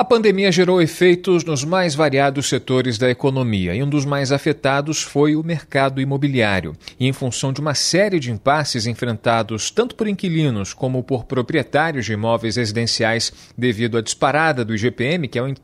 A pandemia gerou efeitos nos mais variados setores da economia e um dos mais afetados foi o mercado imobiliário. E em função de uma série de impasses enfrentados tanto por inquilinos como por proprietários de imóveis residenciais devido à disparada do IGPM, que é o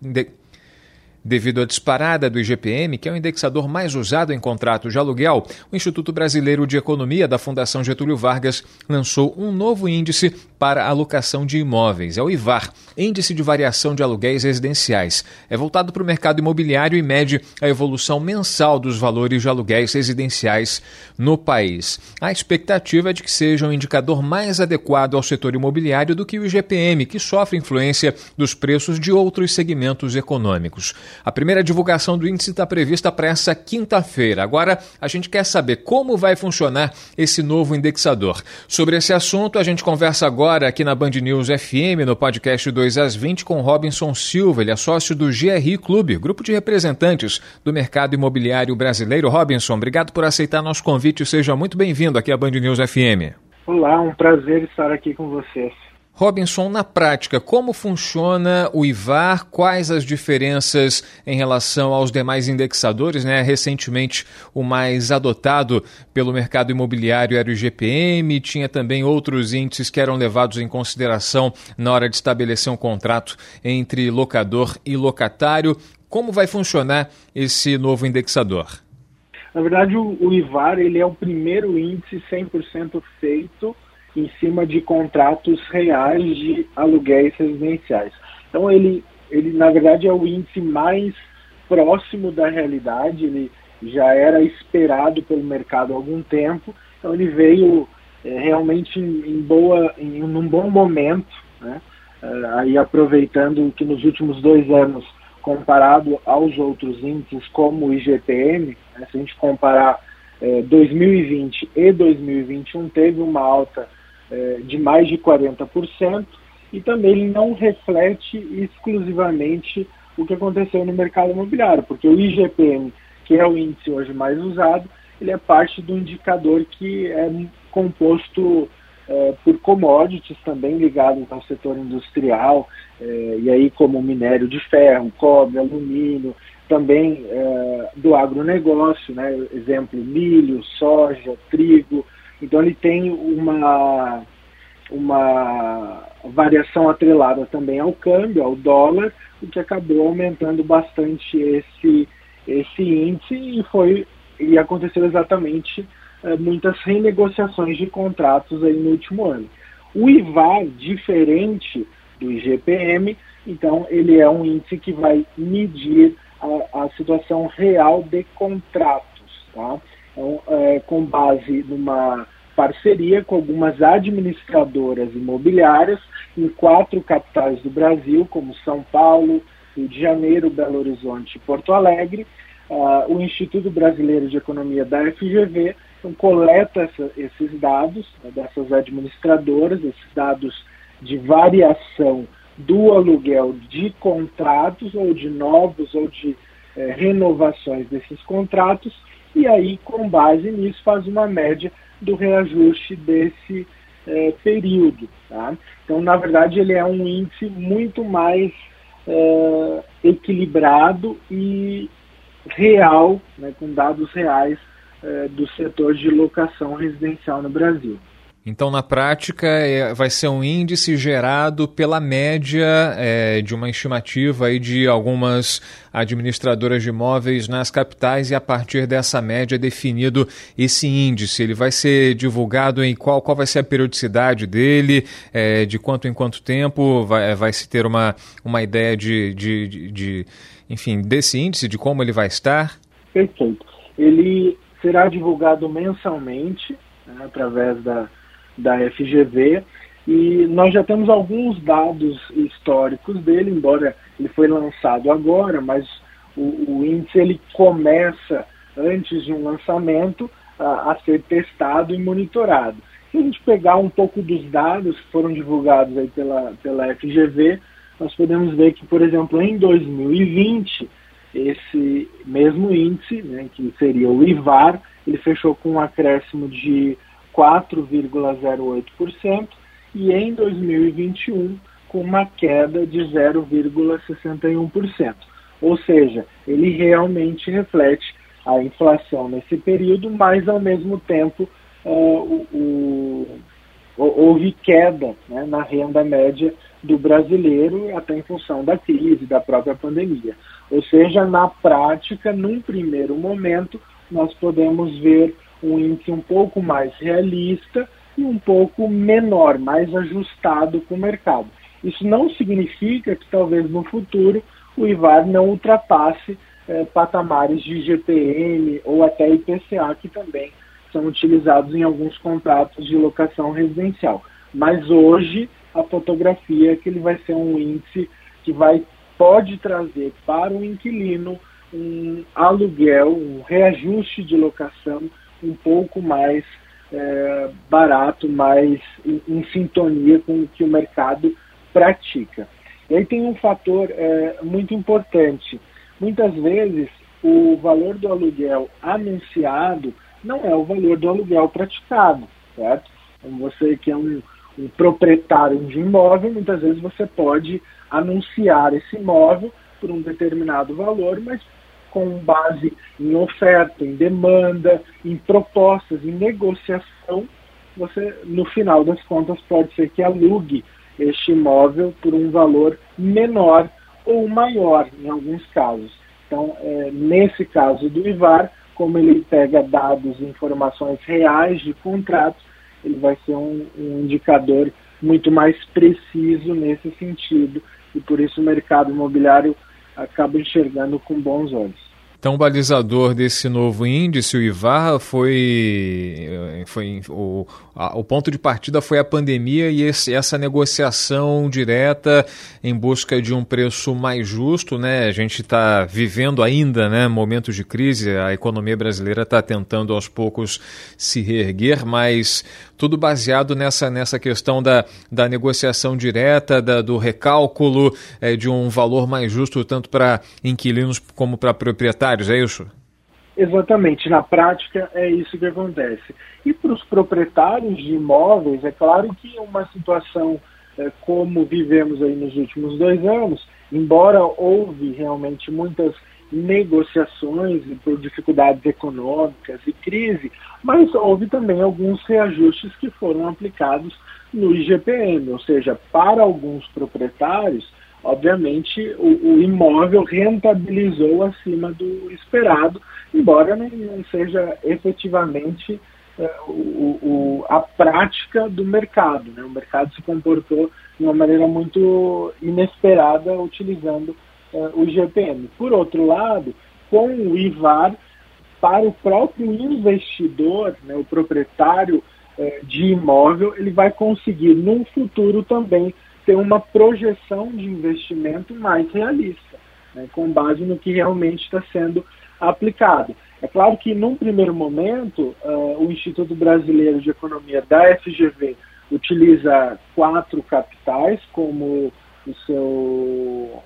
Devido à disparada do IGPM, que é o indexador mais usado em contratos de aluguel, o Instituto Brasileiro de Economia da Fundação Getúlio Vargas lançou um novo índice para a alocação de imóveis, é o IVAR, Índice de Variação de Aluguéis Residenciais. É voltado para o mercado imobiliário e mede a evolução mensal dos valores de aluguéis residenciais no país. A expectativa é de que seja um indicador mais adequado ao setor imobiliário do que o IGPM, que sofre influência dos preços de outros segmentos econômicos. A primeira divulgação do índice está prevista para essa quinta-feira. Agora, a gente quer saber como vai funcionar esse novo indexador. Sobre esse assunto, a gente conversa agora aqui na Band News FM, no podcast 2 às 20, com Robinson Silva. Ele é sócio do GRI Clube, grupo de representantes do mercado imobiliário brasileiro. Robinson, obrigado por aceitar nosso convite. Seja muito bem-vindo aqui à Band News FM. Olá, um prazer estar aqui com vocês. Robinson, na prática, como funciona o IVAR? Quais as diferenças em relação aos demais indexadores? Né? Recentemente, o mais adotado pelo mercado imobiliário era o IGPM, tinha também outros índices que eram levados em consideração na hora de estabelecer um contrato entre locador e locatário. Como vai funcionar esse novo indexador? Na verdade, o, IVAR ele é o primeiro índice 100% feito em cima de contratos reais de aluguéis residenciais. Então ele, ele na verdade é o índice mais próximo da realidade, ele já era esperado pelo mercado há algum tempo, então ele veio é, realmente em, boa, em um bom momento, né? É, aí aproveitando que nos últimos dois anos, comparado aos outros índices como o IGPM, né, se a gente comparar é, 2020 e 2021, teve uma alta é, de mais de 40%, e também ele não reflete exclusivamente o que aconteceu no mercado imobiliário, porque o IGPM, que é o índice hoje mais usado, ele é parte do indicador que é composto é, por commodities também ligados ao setor industrial, é, e aí como minério de ferro, cobre, alumínio, também é, do agronegócio, né? exemplo, milho, soja, trigo, então ele tem uma, uma variação atrelada também ao câmbio, ao dólar, o que acabou aumentando bastante esse, esse índice e foi e aconteceu exatamente é, muitas renegociações de contratos aí no último ano. O IVAR, diferente do IGPM, então ele é um índice que vai medir a, a situação real de contratos, tá? Então, é, com base numa parceria com algumas administradoras imobiliárias em quatro capitais do Brasil, como São Paulo, Rio de Janeiro, Belo Horizonte e Porto Alegre. Uh, o Instituto Brasileiro de Economia da FGV então, coleta essa, esses dados né, dessas administradoras, esses dados de variação do aluguel de contratos ou de novos ou de eh, renovações desses contratos e aí, com base nisso, faz uma média do reajuste desse é, período. Tá? Então, na verdade, ele é um índice muito mais é, equilibrado e real, né, com dados reais é, do setor de locação residencial no Brasil. Então, na prática, é, vai ser um índice gerado pela média é, de uma estimativa aí de algumas administradoras de imóveis nas capitais e a partir dessa média é definido esse índice. Ele vai ser divulgado em qual, qual vai ser a periodicidade dele, é, de quanto em quanto tempo vai, vai se ter uma, uma ideia de, de, de, de, enfim, desse índice, de como ele vai estar? Perfeito. Ele será divulgado mensalmente né, através da da FGV e nós já temos alguns dados históricos dele, embora ele foi lançado agora, mas o, o índice ele começa antes de um lançamento a, a, ser testado e monitorado. Se a gente pegar um pouco dos dados que foram divulgados aí pela, pela FGV, nós podemos ver que, por exemplo, em 2020, esse mesmo índice, né, que seria o IVAR, ele fechou com um acréscimo de 4,08% e em 2021 com uma queda de 0,61%. Ou seja, ele realmente reflete a inflação nesse período, mas ao mesmo tempo uh, o, o, houve queda né, na renda média do brasileiro, até em função da crise, da própria pandemia. Ou seja, na prática, num primeiro momento, nós podemos ver um índice um pouco mais realista e um pouco menor, mais ajustado com o mercado. Isso não significa que talvez no futuro o IVAR não ultrapasse eh, patamares de GPM ou até IPCA, que também são utilizados em alguns contratos de locação residencial. Mas hoje a fotografia é que ele vai ser um índice que vai pode trazer para o inquilino um aluguel, um reajuste de locação um pouco mais é, barato, mais em, em, sintonia com o que o mercado pratica. E aí tem um fator é, muito importante. Muitas vezes o valor do aluguel anunciado não é o valor do aluguel praticado, certo? Então você que é um, um proprietário de imóvel, muitas vezes você pode anunciar esse imóvel por um determinado valor, mas com base em oferta, em demanda, em propostas, em negociação, você, no final das contas, pode ser que alugue este imóvel por um valor menor ou maior, em alguns casos. Então, é, nesse caso do IVAR, como ele pega dados informações reais de contratos, ele vai ser um, um indicador muito mais preciso nesse sentido e por isso o mercado imobiliário acaba enxergando com bons olhos. Então, o balizador desse novo índice, o IVAR, foi, foi o, a, o ponto de partida foi a pandemia e esse, essa negociação direta em busca de um preço mais justo. Né? A gente está vivendo ainda né, momentos de crise, a economia brasileira está tentando aos poucos se reerguer, mas tudo baseado nessa, nessa questão da, da negociação direta, da, do recálculo é, de um valor mais justo, tanto para inquilinos como para proprietários proprietários, é isso? Exatamente, na prática é isso que acontece. E para os proprietários de imóveis, é claro que uma situação é, como vivemos aí nos últimos dois anos, embora houve realmente muitas negociações por dificuldades econômicas e crise, mas houve também alguns reajustes que foram aplicados no IGPM, ou seja, para alguns proprietários obviamente o, o, imóvel rentabilizou acima do esperado, embora não, seja efetivamente é, o, o, a prática do mercado. Né? O mercado se comportou de uma maneira muito inesperada utilizando é, o GPM. Por outro lado, com o IVAR, para o próprio investidor, né, o proprietário é, de imóvel, ele vai conseguir, num futuro também, ter uma projeção de investimento mais realista, né, com base no que realmente está sendo aplicado. É claro que, num primeiro momento, uh, o Instituto Brasileiro de Economia da FGV utiliza quatro capitais como o seu,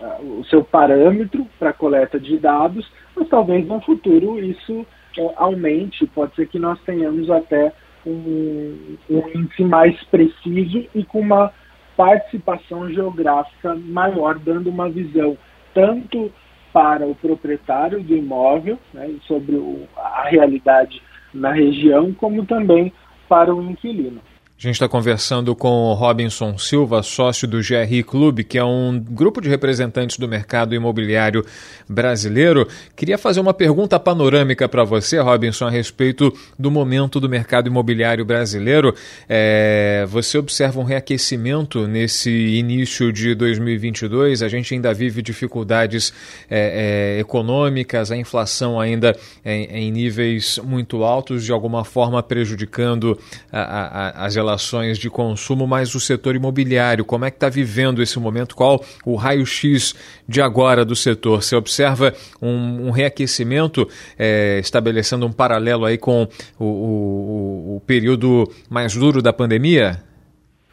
uh, o seu parâmetro para coleta de dados, mas talvez no futuro isso uh, aumente, pode ser que nós tenhamos até um, um índice mais preciso e com uma participação geográfica maior, dando uma visão tanto para o proprietário do imóvel, né, sobre o, a realidade na região, como também para o inquilino. A gente está conversando com Robinson Silva, sócio do GRI Clube, que é um grupo de representantes do mercado imobiliário brasileiro. Queria fazer uma pergunta panorâmica para você, Robinson, a respeito do momento do mercado imobiliário brasileiro. É, você observa um reaquecimento nesse início de 2022? A gente ainda vive dificuldades é, é, econômicas, a inflação ainda em, níveis muito altos, de alguma forma prejudicando a, a, as relações de consumo, mas o setor imobiliário, como é que está vivendo esse momento? Qual o raio-x de agora do setor? Você observa um, um reaquecimento, é, estabelecendo um paralelo aí com o, o, o período mais duro da pandemia?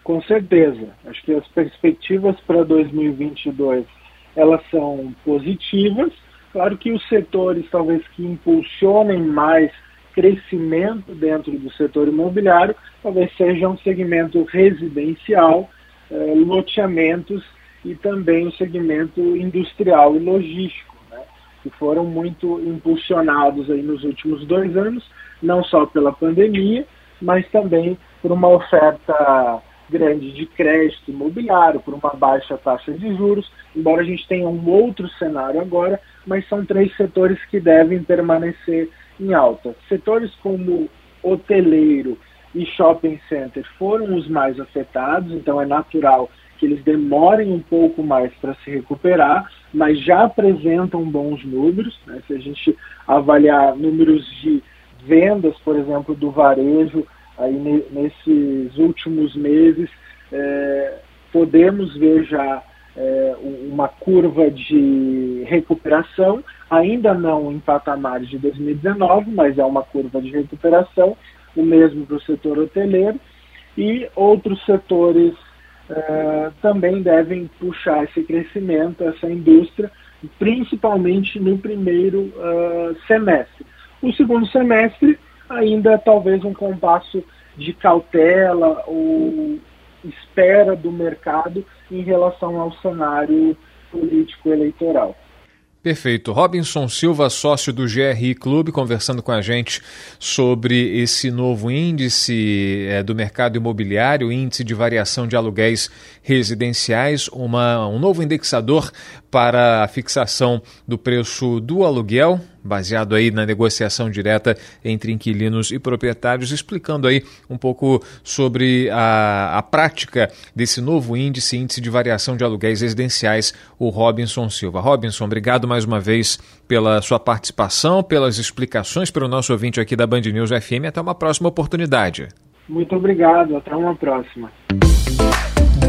Com certeza. Acho que as perspectivas para 2022 elas são positivas. Claro que os setores talvez que impulsionem mais crescimento dentro do setor imobiliário talvez seja um segmento residencial, eh, loteamentos e também o segmento industrial e logístico, né, que foram muito impulsionados aí nos últimos dois anos, não só pela pandemia, mas também por uma oferta grande de crédito imobiliário, por uma baixa taxa de juros, embora a gente tenha um outro cenário agora, mas são três setores que devem permanecer em alta. Setores como hoteleiro e shopping center foram os mais afetados, então é natural que eles demorem um pouco mais para se recuperar, mas já apresentam bons números. Né? Se a gente avaliar números de vendas, por exemplo, do varejo, aí nesses últimos meses, é, podemos ver já é, uma curva de recuperação, ainda não em patamares de 2019, mas é uma curva de recuperação, o mesmo para o setor hoteleiro, e outros setores uh, também devem puxar esse crescimento, essa indústria, principalmente no primeiro uh, semestre. O segundo semestre, ainda talvez um compasso de cautela ou espera do mercado em relação ao cenário político eleitoral. Perfeito. Robinson Silva, sócio do GRI Clube, conversando com a gente sobre esse novo índice é, do mercado imobiliário, índice de variação de aluguéis residenciais, uma, um novo indexador para a fixação do preço do aluguel, baseado aí na negociação direta entre inquilinos e proprietários, explicando aí um pouco sobre a, a prática desse novo índice, índice de variação de aluguéis residenciais, o Robinson Silva. Robinson, obrigado mais uma vez pela sua participação, pelas explicações para o nosso ouvinte aqui da Band News FM. Até uma próxima oportunidade. Muito obrigado, até uma próxima.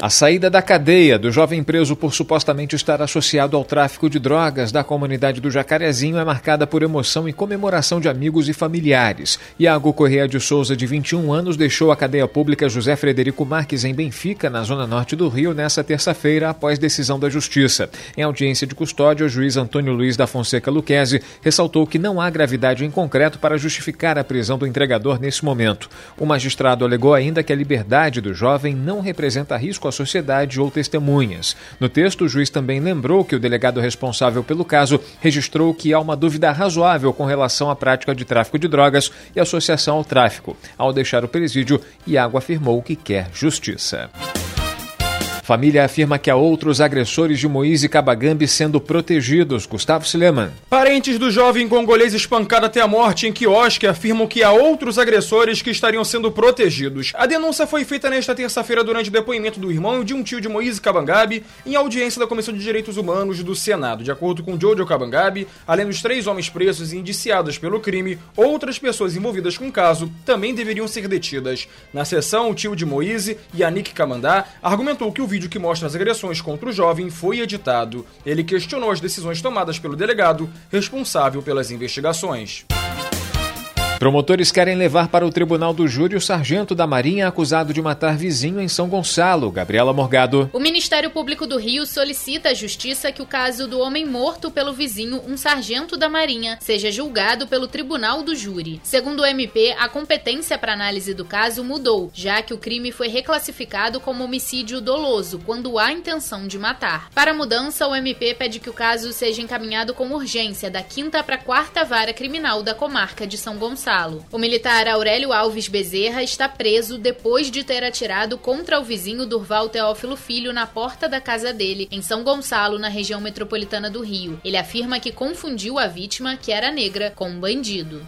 A saída da cadeia do jovem preso por supostamente estar associado ao tráfico de drogas da comunidade do Jacarezinho é marcada por emoção e comemoração de amigos e familiares. Iago Correia de Souza, de 21 anos, deixou a cadeia pública José Frederico Marques em Benfica, na zona norte do Rio, nesta terça-feira, após decisão da Justiça. Em audiência de custódia, o juiz Antônio Luiz da Fonseca Luquezzi ressaltou que não há gravidade em concreto para justificar a prisão do entregador nesse momento. O magistrado alegou ainda que a liberdade do jovem não representa risco à sociedade ou testemunhas. No texto, o juiz também lembrou que o delegado responsável pelo caso registrou que há uma dúvida razoável com relação à prática de tráfico de drogas e associação ao tráfico. Ao deixar o presídio, Iago afirmou que quer justiça. Família afirma que há outros agressores de Moise Kabagambi sendo protegidos. Gustavo Sileman. Parentes do jovem congolês espancado até a morte em quiosque afirmam que há outros agressores que estariam sendo protegidos. A denúncia foi feita nesta terça-feira durante o depoimento do irmão de um tio de Moise Kabangabi em audiência da Comissão de Direitos Humanos do Senado. De acordo com Jojo Kabangabi, além dos três homens presos e indiciados pelo crime, outras pessoas envolvidas com o caso também deveriam ser detidas. Na sessão, o tio de Moise, Yannick Kamandá, argumentou que o vídeo vídeo que mostra as agressões contra o jovem foi editado. Ele questionou as decisões tomadas pelo delegado responsável pelas investigações. Promotores querem levar para o tribunal do júri o sargento da Marinha acusado de matar vizinho em São Gonçalo, Gabriela Morgado. O Ministério Público do Rio solicita à Justiça que o caso do homem morto pelo vizinho, um sargento da Marinha, seja julgado pelo tribunal do júri. Segundo o MP, a competência para análise do caso mudou, já que o crime foi reclassificado como homicídio doloso, quando há intenção de matar. Para a mudança, o MP pede que o caso seja encaminhado com urgência da quinta para a quarta vara criminal da comarca de São Gonçalo. O militar Aurélio Alves Bezerra está preso depois de ter atirado contra o vizinho Durval Teófilo Filho na porta da casa dele, em São Gonçalo, na região metropolitana do Rio. Ele afirma que confundiu a vítima, que era negra, com um bandido.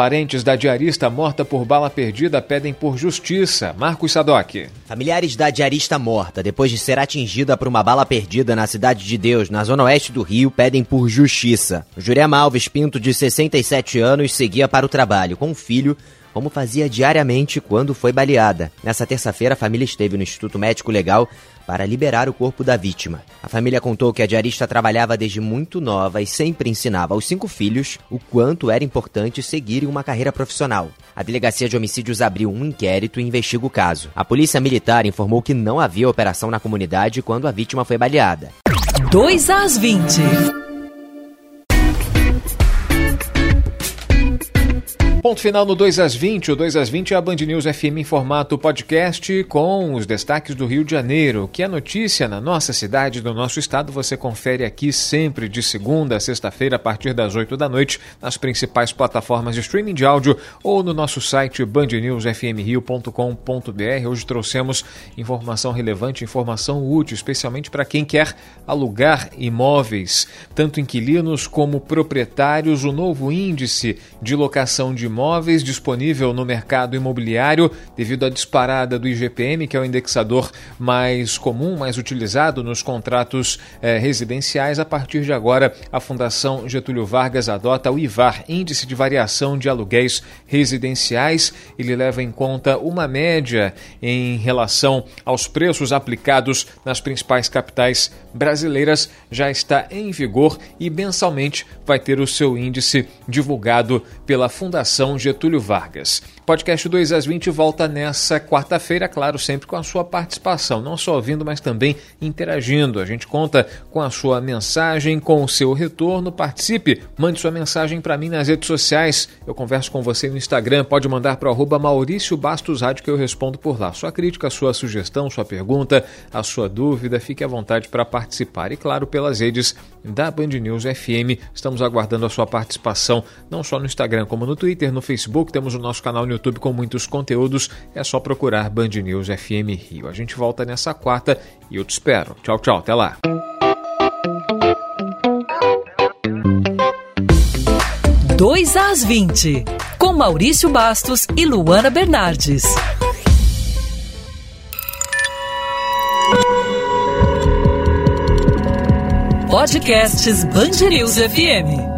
Parentes da diarista morta por bala perdida pedem por justiça. Marcos Sadoc. Familiares da diarista morta, depois de ser atingida por uma bala perdida na Cidade de Deus, na zona oeste do Rio, pedem por justiça. Jurema Alves Pinto, de 67 anos, seguia para o trabalho com o filho como fazia diariamente quando foi baleada. Nessa terça-feira, a família esteve no Instituto Médico Legal para liberar o corpo da vítima. A família contou que a diarista trabalhava desde muito nova e sempre ensinava aos cinco filhos o quanto era importante seguirem uma carreira profissional. A Delegacia de Homicídios abriu um inquérito e investiga o caso. A Polícia Militar informou que não havia operação na comunidade quando a vítima foi baleada. 2 às 20. Ponto final no 2 às 20. O 2 às 20 é a Band News FM em formato podcast com os destaques do Rio de Janeiro. Que é notícia na nossa cidade, do nosso estado, você confere aqui sempre de segunda a sexta-feira a partir das 8 da noite nas principais plataformas de streaming de áudio ou no nosso site bandnewsfmrio.com.br. Hoje trouxemos informação relevante, informação útil, especialmente para quem quer alugar imóveis, tanto inquilinos como proprietários. O novo índice de locação de imóveis disponível no mercado imobiliário devido à disparada do IGPM, que é o indexador mais comum, mais utilizado nos contratos eh, residenciais. A partir de agora, a Fundação Getúlio Vargas adota o IVAR, Índice de Variação de Aluguéis Residenciais. Ele leva em conta uma média em relação aos preços aplicados nas principais capitais brasileiras. Já está em vigor e mensalmente vai ter o seu índice divulgado pela Fundação Fundação Getúlio Vargas. Podcast 2 às 20 volta nessa quarta-feira, claro, sempre com a sua participação, não só ouvindo, mas também interagindo. A gente conta com a sua mensagem, com o seu retorno. Participe, mande sua mensagem para mim nas redes sociais. Eu converso com você no Instagram, pode mandar para o Maurício Bastos Rádio que eu respondo por lá. Sua crítica, sua sugestão, sua pergunta, a sua dúvida, fique à vontade para participar. E claro, pelas redes da Band News FM, estamos aguardando a sua participação, não só no Instagram como no Twitter Twitter, no Facebook, temos o nosso canal no YouTube com muitos conteúdos. É só procurar Band News FM Rio. A gente volta nessa quarta e eu te espero. Tchau, tchau. Até lá. Dois às 20, com Maurício Bastos e Luana Bernardes. Podcasts Band News FM.